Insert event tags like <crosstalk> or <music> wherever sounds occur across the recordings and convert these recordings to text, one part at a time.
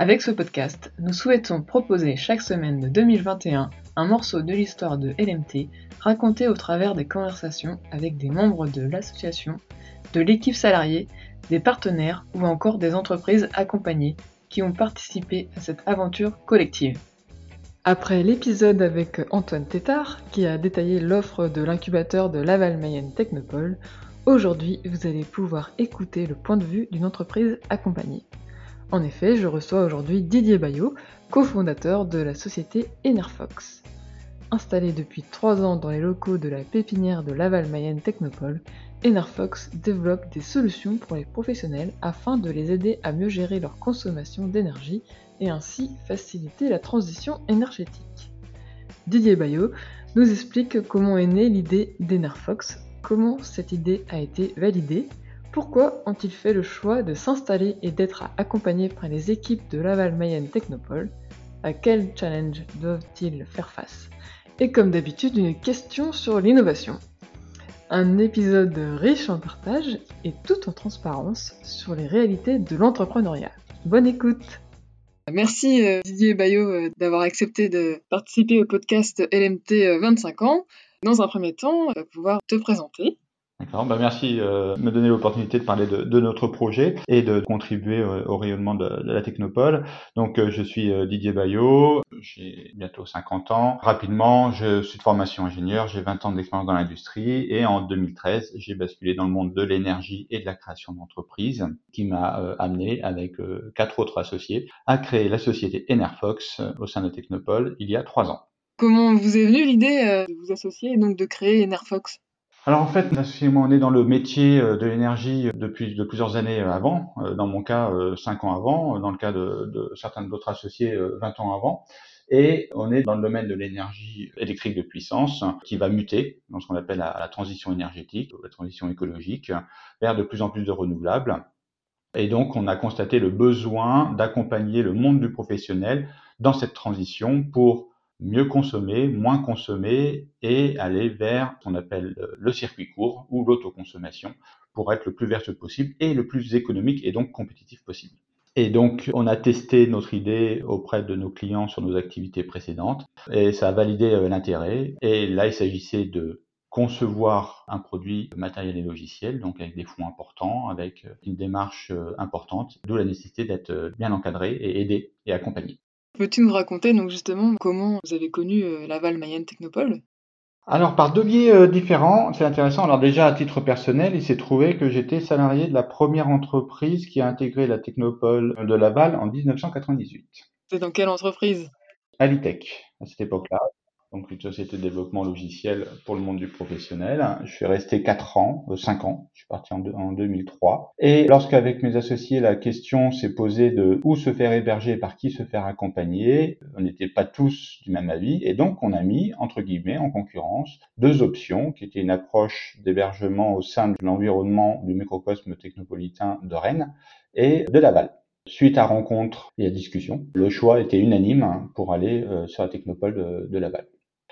Avec ce podcast, nous souhaitons proposer chaque semaine de 2021 un morceau de l'histoire de LMT raconté au travers des conversations avec des membres de l'association, de l'équipe salariée, des partenaires ou encore des entreprises accompagnées qui ont participé à cette aventure collective. Après l'épisode avec Antoine Tétard, qui a détaillé l'offre de l'incubateur de Laval Mayenne Technopole, aujourd'hui vous allez pouvoir écouter le point de vue d'une entreprise accompagnée. En effet, je reçois aujourd'hui Didier Bayot, cofondateur de la société Enerfox. Installé depuis 3 ans dans les locaux de la pépinière de Laval-Mayenne Technopole, Enerfox développe des solutions pour les professionnels afin de les aider à mieux gérer leur consommation d'énergie et ainsi faciliter la transition énergétique. Didier Bayot nous explique comment est née l'idée d'Enerfox, comment cette idée a été validée pourquoi ont-ils fait le choix de s'installer et d'être accompagnés par les équipes de Laval Mayenne Technopole? À quel challenge doivent-ils faire face? Et comme d'habitude, une question sur l'innovation. Un épisode riche en partage et tout en transparence sur les réalités de l'entrepreneuriat. Bonne écoute Merci euh, Didier Bayot euh, d'avoir accepté de participer au podcast LMT 25 euh, ans. Dans un premier temps, pouvoir te présenter. D'accord, bah merci euh, de me donner l'opportunité de parler de, de, notre projet et de contribuer euh, au rayonnement de, de, la technopole. Donc euh, je suis Didier Bayot, j'ai bientôt 50 ans. Rapidement, je suis de formation ingénieur, j'ai 20 ans d'expérience dans l'industrie et en 2013, j'ai basculé dans le monde de l'énergie et de la création d'entreprises qui m'a amené avec quatre autres associés à créer la société Enerfox au sein de Technopole il y a trois ans. Comment vous est venue l'idée de vous associer et donc de créer Enerfox? Alors en fait, moi, on est dans le métier euh, de l'énergie depuis de plusieurs années euh, avant. Euh, dans mon cas, cinq ans avant. Dans le cas de, certains d'autres associés, 20 ans avant. Et on est dans le domaine de l'énergie électrique de puissance qui va muter dans ce qu'on appelle la, transition énergétique, la transition écologique, vers de plus en plus de renouvelables. Et donc, on a constaté le besoin d'accompagner le monde du professionnel dans cette transition pour mieux consommer, moins consommer et aller vers ce qu'on appelle le circuit court ou l'autoconsommation pour être le plus vertueux possible et le plus économique et donc compétitif possible. Et donc, on a testé notre idée auprès de nos clients sur nos activités précédentes et ça a validé euh, l'intérêt. Et là, il s'agissait de concevoir un produit matériel et logiciel, donc avec des fonds importants, avec euh, une démarche euh, importante, d'où la nécessité d'être bien encadré et aidé et accompagné. Peux-tu nous raconter donc justement comment vous avez connu euh, Laval Mayenne Technopole? Alors par deux biais euh, différents, c'est intéressant. Alors déjà à titre personnel, il s'est trouvé que j'étais salarié de la première entreprise qui a intégré la Technopole de Laval en 1998. C'est dans quelle entreprise? Alitech à cette époque-là donc une société de développement logiciel pour le monde du professionnel. Je suis resté 4 ans, euh, 5 ans, je suis parti en, en 2003. Et lorsqu'avec mes associés, la question s'est posée de où se faire héberger et par qui se faire accompagner, on n'était pas tous du même avis, et donc on a mis, entre guillemets, en concurrence, deux options, qui étaient une approche d'hébergement au sein de l'environnement du microcosme technopolitain de Rennes et de Laval. Suite à rencontre et à discussion, le choix était unanime pour aller euh, sur la technopole de Laval.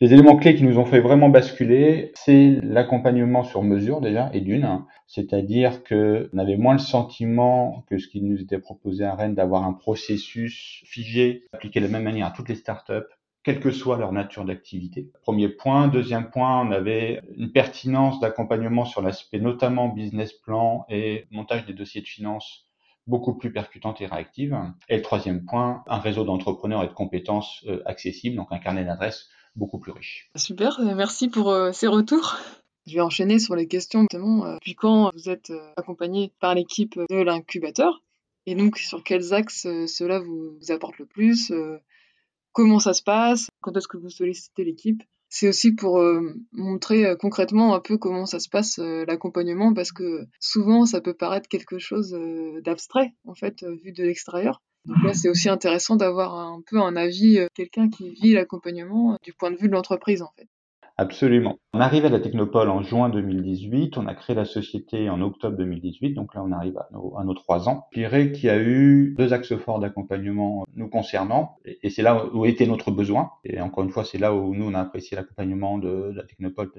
Les éléments clés qui nous ont fait vraiment basculer, c'est l'accompagnement sur mesure déjà, et d'une, c'est-à-dire que on avait moins le sentiment que ce qui nous était proposé à Rennes d'avoir un processus figé, appliqué de la même manière à toutes les startups, quelle que soit leur nature d'activité. Premier point. Deuxième point, on avait une pertinence d'accompagnement sur l'aspect notamment business plan et montage des dossiers de finances beaucoup plus percutante et réactive. Et le troisième point, un réseau d'entrepreneurs et de compétences euh, accessibles, donc un carnet d'adresses beaucoup plus riche. Super, euh, merci pour euh, ces retours. Je vais enchaîner sur les questions notamment euh, depuis quand vous êtes accompagné par l'équipe de l'incubateur et donc sur quels axes cela vous, apporte le plus, comment ça se passe, quand est-ce que vous sollicitez l'équipe. C'est aussi pour montrer concrètement un peu comment ça se passe l'accompagnement parce que souvent ça peut paraître quelque chose d'abstrait en fait vu de l'extérieur. Donc là, c'est aussi intéressant d'avoir un peu un avis, euh, quelqu'un qui vit l'accompagnement euh, du point de vue de l'entreprise, en fait. Absolument. On arrive à la Technopole en juin 2018, on a créé la société en octobre 2018, donc là on arrive à nos, trois ans. Je dirais qu'il y a eu deux axes forts d'accompagnement nous concernant, et c'est là où était notre besoin. Et encore une fois, c'est là où nous on a apprécié l'accompagnement de, la Technopole,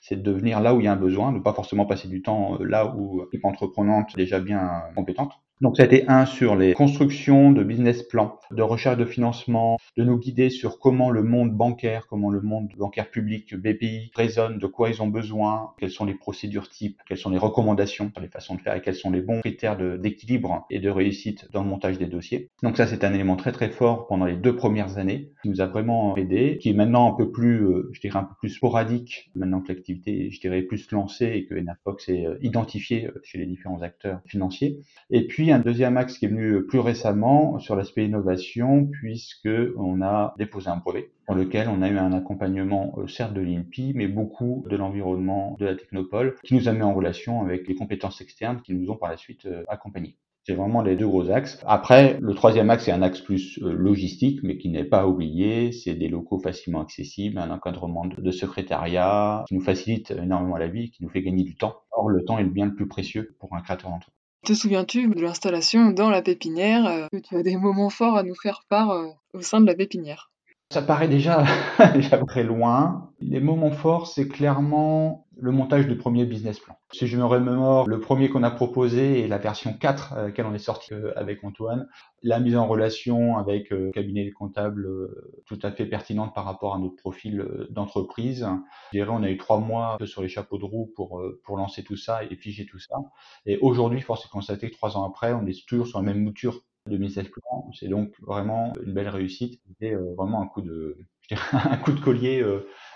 c'est de devenir là où il y a un besoin, ne pas forcément passer du temps là où l'équipe entreprenante déjà bien compétente. Donc ça a été un sur les constructions de business plans, de recherche de financement, de nous guider sur comment le monde bancaire, comment le monde bancaire public, BPI, résonne, de quoi ils ont besoin, quelles sont les procédures types, quelles sont les recommandations, les façons de faire et quels sont les bons critères d'équilibre et de réussite dans le montage des dossiers. Donc ça c'est un élément très très fort pendant les deux premières années qui nous a vraiment aidé, qui est maintenant un peu plus, euh, je dirais un peu plus sporadique, maintenant que l'activité, je dirais, plus lancée et que Enerfox est euh, identifié euh, chez les différents acteurs financiers. Et puis un deuxième axe qui est venu plus récemment sur l'aspect innovation, puisque on a déposé un brevet dans lequel on a eu un accompagnement euh, certes de l'INPI, mais beaucoup de l'environnement de la Technopole, qui nous a mis en relation avec les compétences externes qui nous ont par la suite euh, accompagnés. C'est vraiment les deux gros axes. Après, le troisième axe, c'est un axe plus euh, logistique, mais qui n'est pas oublié. C'est des locaux facilement accessibles, un encadrement de secrétariat qui nous facilite énormément la vie, qui nous fait gagner du temps. Or, le temps est le bien le plus précieux pour un créateur d'entreprise. Te souviens-tu de l'installation dans la pépinière euh, tu as des moments forts à nous faire part euh, au sein de la pépinière? Ça paraît déjà, <laughs> déjà très loin. Les moments forts, c'est clairement le montage du premier business plan. Si je me remémore, le premier qu'on a proposé est la version 4 à laquelle on est sorti euh, avec Antoine. La mise en relation avec euh, cabinet comptable euh, tout à fait pertinente par rapport à notre profil d'entreprise. Je dirais on a eu trois mois sur les chapeaux de roue pour, pour lancer tout ça et figer tout ça. Et aujourd'hui, force est de constater que trois ans après, on est toujours sur la même mouture de business plan. C'est donc vraiment une belle réussite. C'était vraiment un coup de, <laughs> un coup de collier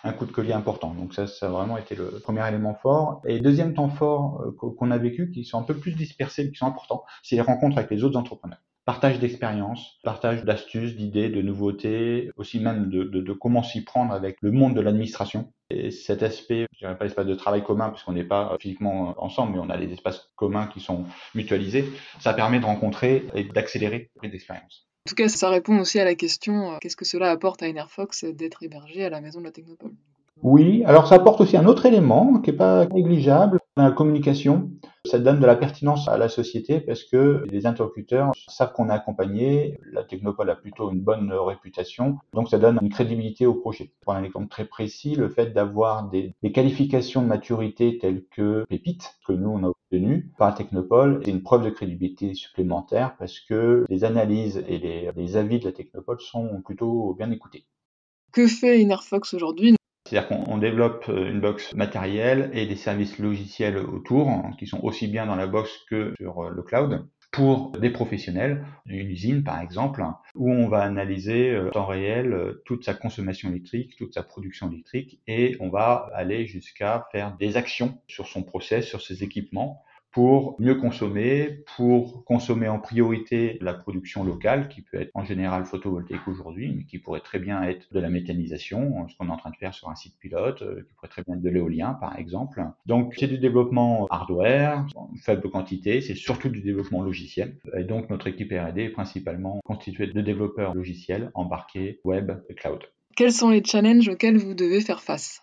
un coup de collier important. Donc ça, ça a vraiment été le premier élément fort. Et deuxième temps fort euh, qu'on a vécu, qui sont un peu plus dispersés, mais qui sont importants, c'est les rencontres avec les autres entrepreneurs. Partage d'expériences, partage d'astuces, d'idées, de nouveautés, aussi même de, comment s'y prendre avec le monde de l'administration. Et cet aspect, je dirais pas espace de travail commun, puisqu'on n'est pas physiquement ensemble, mais on a des espaces communs qui sont mutualisés, ça permet de rencontrer et d'accélérer les expériences. En tout cas, ça répond aussi à la question euh, qu'est-ce que cela apporte à Enerfox d'être hébergé à la maison de la Technopole? Oui, alors ça apporte aussi un autre élément qui n'est pas négligeable, la communication. Ça donne de la pertinence à la société parce que les interlocuteurs savent qu'on est accompagné, la Technopole a plutôt une bonne réputation, donc ça donne une crédibilité au projet. Pour un exemple très précis, le fait d'avoir des, qualifications de maturité telles que Pépite, que nous on a obtenu par Technopole, c'est une preuve de crédibilité supplémentaire parce que les analyses et les, avis de la Technopole sont plutôt bien écoutés. Que fait Inerfox aujourd'hui? C'est-à-dire qu'on développe euh, une box matérielle et des services logiciels autour, hein, qui sont aussi bien dans la box que sur euh, le cloud pour des professionnels, une usine par exemple, où on va analyser euh, en temps réel toute sa consommation électrique, toute sa production électrique, et on va aller jusqu'à faire des actions sur son process, sur ses équipements, pour mieux consommer, pour consommer en priorité la production locale, qui peut être en général photovoltaïque aujourd'hui, mais qui pourrait très bien être de la méthanisation, ce qu'on est en train de faire sur un site pilote, euh, qui pourrait très bien être de l'éolien par exemple. Donc c'est du développement hardware, faible quantité, c'est surtout du développement logiciel. Et donc notre équipe R&D est principalement constituée de développeurs logiciels embarqués web et cloud. Quels sont les challenges auxquels vous devez faire face?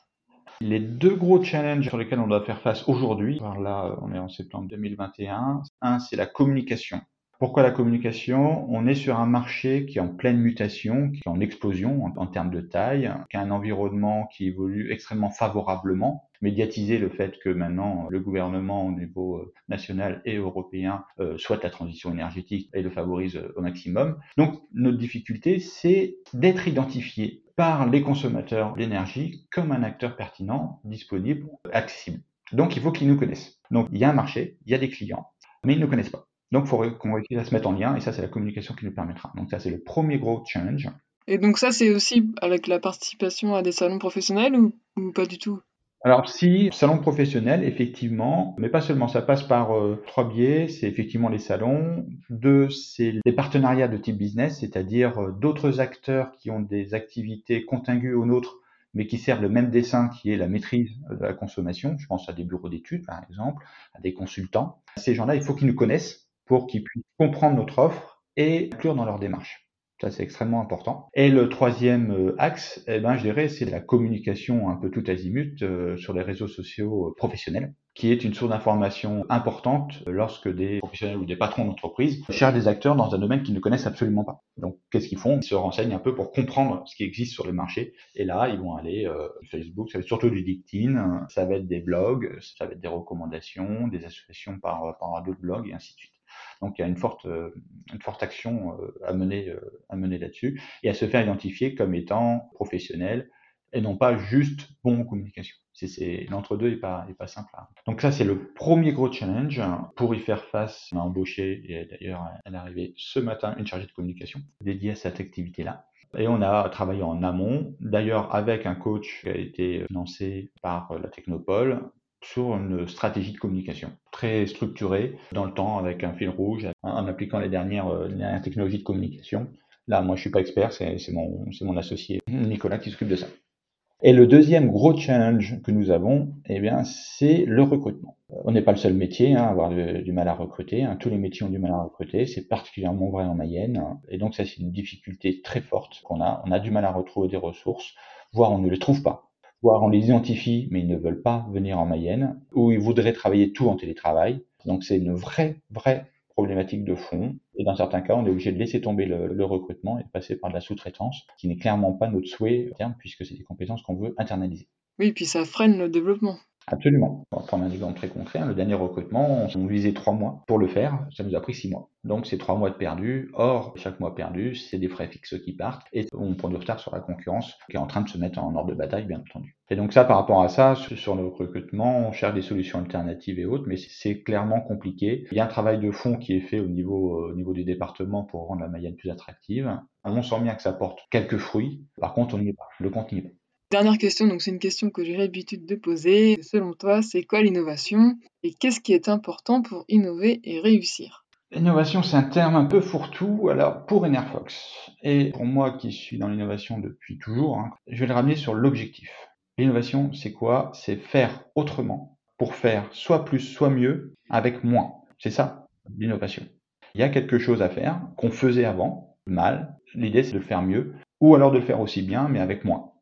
Les deux gros challenges sur lesquels on doit faire face aujourd'hui, là on est en septembre 2021, un c'est la communication. Pourquoi la communication? On est sur un marché qui est en pleine mutation, qui est en explosion en, termes de taille, qui a un environnement qui évolue extrêmement favorablement. Médiatiser le fait que maintenant le gouvernement au niveau euh, national et européen euh, souhaite la transition énergétique et le favorise euh, au maximum. Donc notre difficulté, c'est d'être identifié par les consommateurs d'énergie comme un acteur pertinent, disponible, accessible. Donc il faut qu'ils nous connaissent. Donc il y a un marché, il y a des clients, mais ils ne connaissent pas. Donc, il faudrait qu'on réussisse à se mettre en lien, et ça, c'est la communication qui nous permettra. Donc, ça, c'est le premier gros challenge. Et donc, ça, c'est aussi avec la participation à des salons professionnels ou, pas du tout? Alors si, salon professionnel, effectivement, mais pas seulement, ça passe par euh, trois biais, c'est effectivement les salons, deux, c'est les partenariats de type business, c'est-à-dire euh, d'autres acteurs qui ont des activités contiguës aux nôtres, mais qui servent le même dessin qui est la maîtrise de la consommation. Je pense à des bureaux d'études, par exemple, à des consultants. Ces gens-là, il faut qu'ils nous connaissent pour qu'ils puissent comprendre notre offre et inclure dans leur démarche. Ça, c'est extrêmement important. Et le troisième euh, axe, eh ben, je dirais, c'est la communication un peu tout azimut euh, sur les réseaux sociaux euh, professionnels, qui est une source d'information importante lorsque des professionnels ou des patrons d'entreprise cherchent des acteurs dans un domaine qu'ils ne connaissent absolument pas. Donc, qu'est-ce qu'ils font? Ils se renseignent un peu pour comprendre ce qui existe sur le marché. Et là, ils vont aller euh, Facebook, ça va être surtout du LinkedIn, ça va être des blogs, ça va être des recommandations, des associations par, par d'autres blogs et ainsi de suite. Donc il y a une forte, euh, une forte action euh, à mener, euh, à mener là-dessus et à se faire identifier comme étant professionnel et non pas juste bon communication. C'est, l'entre-deux n'est pas, est pas simple. Donc ça, c'est le premier gros challenge. Pour y faire face, on a embauché, et d'ailleurs, elle est arrivée ce matin, une chargée de communication dédiée à cette activité-là. Et on a travaillé en amont, d'ailleurs avec un coach qui a été financé par la Technopole, sur une stratégie de communication très structurée dans le temps avec un fil rouge en, appliquant les dernières, les dernières, technologies de communication. Là, moi, je suis pas expert, c'est mon, mon associé Nicolas qui s'occupe de ça. Et le deuxième gros challenge que nous avons, eh bien, c'est le recrutement. On n'est pas le seul métier hein, à avoir du, mal à recruter. Hein. Tous les métiers ont du mal à recruter. C'est particulièrement vrai en Mayenne. Et donc, ça, c'est une difficulté très forte qu'on a. On a du mal à retrouver des ressources, voire on ne les trouve pas voire on les identifie, mais ils ne veulent pas venir en Mayenne, ou ils voudraient travailler tout en télétravail. Donc c'est une vraie, vraie problématique de fond. Et dans certains cas, on est obligé de laisser tomber le, recrutement et de passer par de la sous-traitance, qui n'est clairement pas notre souhait à terme, puisque c'est des compétences qu'on veut internaliser. Oui, puis ça freine le développement. Absolument. On va prendre un exemple très concret. Hein. Le dernier recrutement, on visait trois mois pour le faire. Ça nous a pris six mois. Donc c'est trois mois de perdu. Or, chaque mois perdu, c'est des frais fixes qui partent et on prend du retard sur la concurrence qui est en train de se mettre en ordre de bataille, bien entendu. Et donc ça, par rapport à ça, sur le recrutement, on cherche des solutions alternatives et autres, mais c'est clairement compliqué. Il y a un travail de fond qui est fait au niveau, euh, au niveau du département pour rendre la Mayenne plus attractive. On sent bien que ça porte quelques fruits. Par contre, on n'y est pas. Le compte n'y est pas. Dernière question, donc c'est une question que j'ai l'habitude de poser. Selon toi, c'est quoi l'innovation et qu'est-ce qui est important pour innover et réussir? L'innovation, c'est un terme un peu fourre-tout. Alors, pour Enerfox, et pour moi qui suis dans l'innovation depuis toujours, hein, je vais le ramener sur l'objectif. L'innovation, c'est quoi? C'est faire autrement pour faire soit plus, soit mieux avec moins. C'est ça, l'innovation. Il y a quelque chose à faire qu'on faisait avant, mal. L'idée, c'est de le faire mieux, ou alors de le faire aussi bien, mais avec moins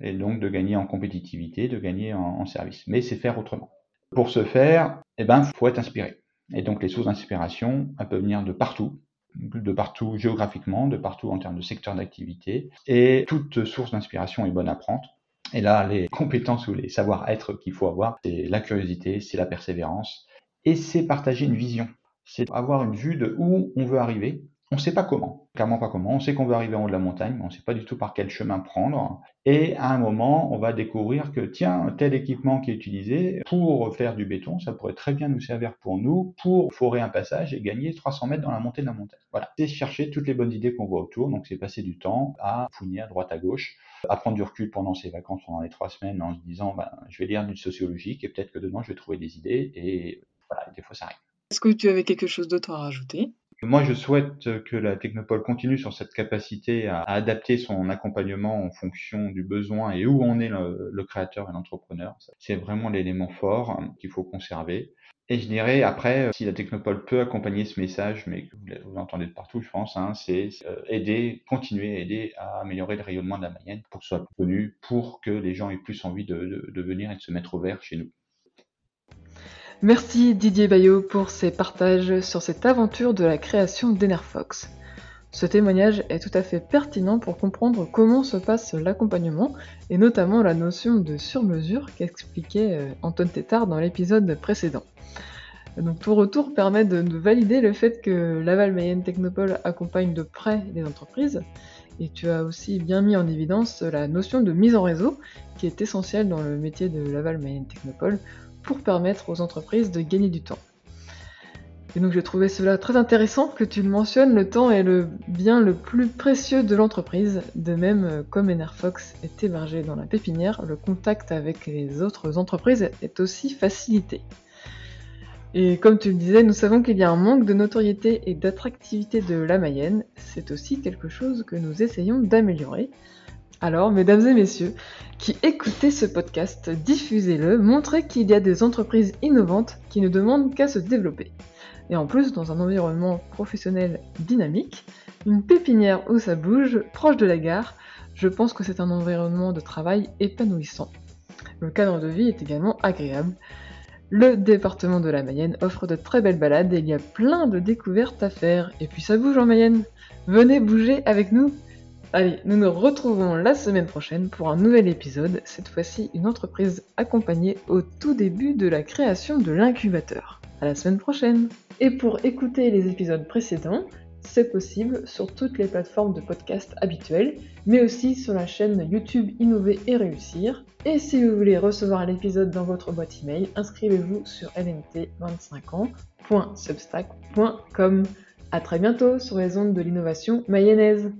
et donc de gagner en compétitivité, de gagner en, service. Mais c'est faire autrement. Pour ce faire, eh ben, faut être inspiré. Et donc les sources d'inspiration, peuvent venir de partout, de partout géographiquement, de partout en termes de secteur d'activité. Et toute source d'inspiration est bonne à prendre. Et là, les <laughs> compétences ou les savoir-être qu'il faut avoir, c'est la curiosité, c'est la persévérance, et c'est partager une vision. C'est avoir une vue de où on veut arriver, on ne sait pas comment, clairement pas comment. On sait qu'on veut arriver en haut de la montagne, mais on ne sait pas du tout par quel chemin prendre. Et à un moment, on va découvrir que, tiens, tel équipement qui est utilisé pour faire du béton, ça pourrait très bien nous servir pour nous, pour forer un passage et gagner 300 mètres dans la montée de la montagne. Voilà. C'est chercher toutes les bonnes idées qu'on voit autour. Donc, c'est passer du temps à fouiller à droite à gauche, à prendre du recul pendant ses vacances, pendant les trois semaines, en se disant, ben, je vais lire du sociologique et peut-être que demain, je vais trouver des idées. Et voilà, des fois, ça arrive. Est-ce que tu avais quelque chose d'autre à rajouter? Moi, je souhaite que la Technopole continue sur cette capacité à, adapter son accompagnement en fonction du besoin et où en est le, créateur et l'entrepreneur. C'est vraiment l'élément fort qu'il faut conserver. Et je dirais après, si la Technopole peut accompagner ce message, mais vous l'entendez de partout, je pense, hein, c'est euh, aider, continuer aider à améliorer le rayonnement de la Mayenne pour que ce soit connu, pour que les gens aient plus envie de, de venir et de se mettre au vert chez nous. Merci Didier Bayot pour ses partages sur cette aventure de la création d'Enerfox. Ce témoignage est tout à fait pertinent pour comprendre comment se passe l'accompagnement et notamment la notion de sur-mesure qu'expliquait euh, Antoine Tétard dans l'épisode précédent. Donc ton retour permet de, valider le fait que Laval Mayenne Technopole accompagne de près les entreprises et tu as aussi bien mis en évidence la notion de mise en réseau qui est essentielle dans le métier de Laval Mayenne Technopole pour permettre aux entreprises de gagner du temps. Et donc j'ai trouvé cela très intéressant que tu le mentionnes, le temps est le bien le plus précieux de l'entreprise. De même, euh, comme Enerfox est hébergé dans la pépinière, le contact avec les autres entreprises est aussi facilité. Et comme tu le disais, nous savons qu'il y a un manque de notoriété et d'attractivité de la Mayenne. C'est aussi quelque chose que nous essayons d'améliorer. Alors, mesdames et messieurs, qui écoutez ce podcast, diffusez-le, montrez qu'il y a des entreprises innovantes qui ne demandent qu'à se développer. Et en plus, dans un environnement professionnel dynamique, Une pépinière où ça bouge, proche de la gare, je pense que c'est un environnement de travail épanouissant. Le cadre de vie est également agréable. Le département de la Mayenne offre de très belles balades et il y a plein de découvertes à faire. Et puis ça bouge en Mayenne. Venez bouger avec nous Allez, nous nous retrouvons la semaine prochaine pour un nouvel épisode, cette fois-ci une entreprise accompagnée au tout début de la création de l'incubateur. À la semaine prochaine Et pour écouter les épisodes précédents, c'est possible sur toutes les plateformes de podcast habituelles, mais aussi sur la chaîne YouTube Innover et Réussir. Et si vous voulez recevoir l'épisode dans votre boîte email, inscrivez-vous sur lmt25ans.substack.com. A très bientôt sur les ondes de l'innovation mayonnaise.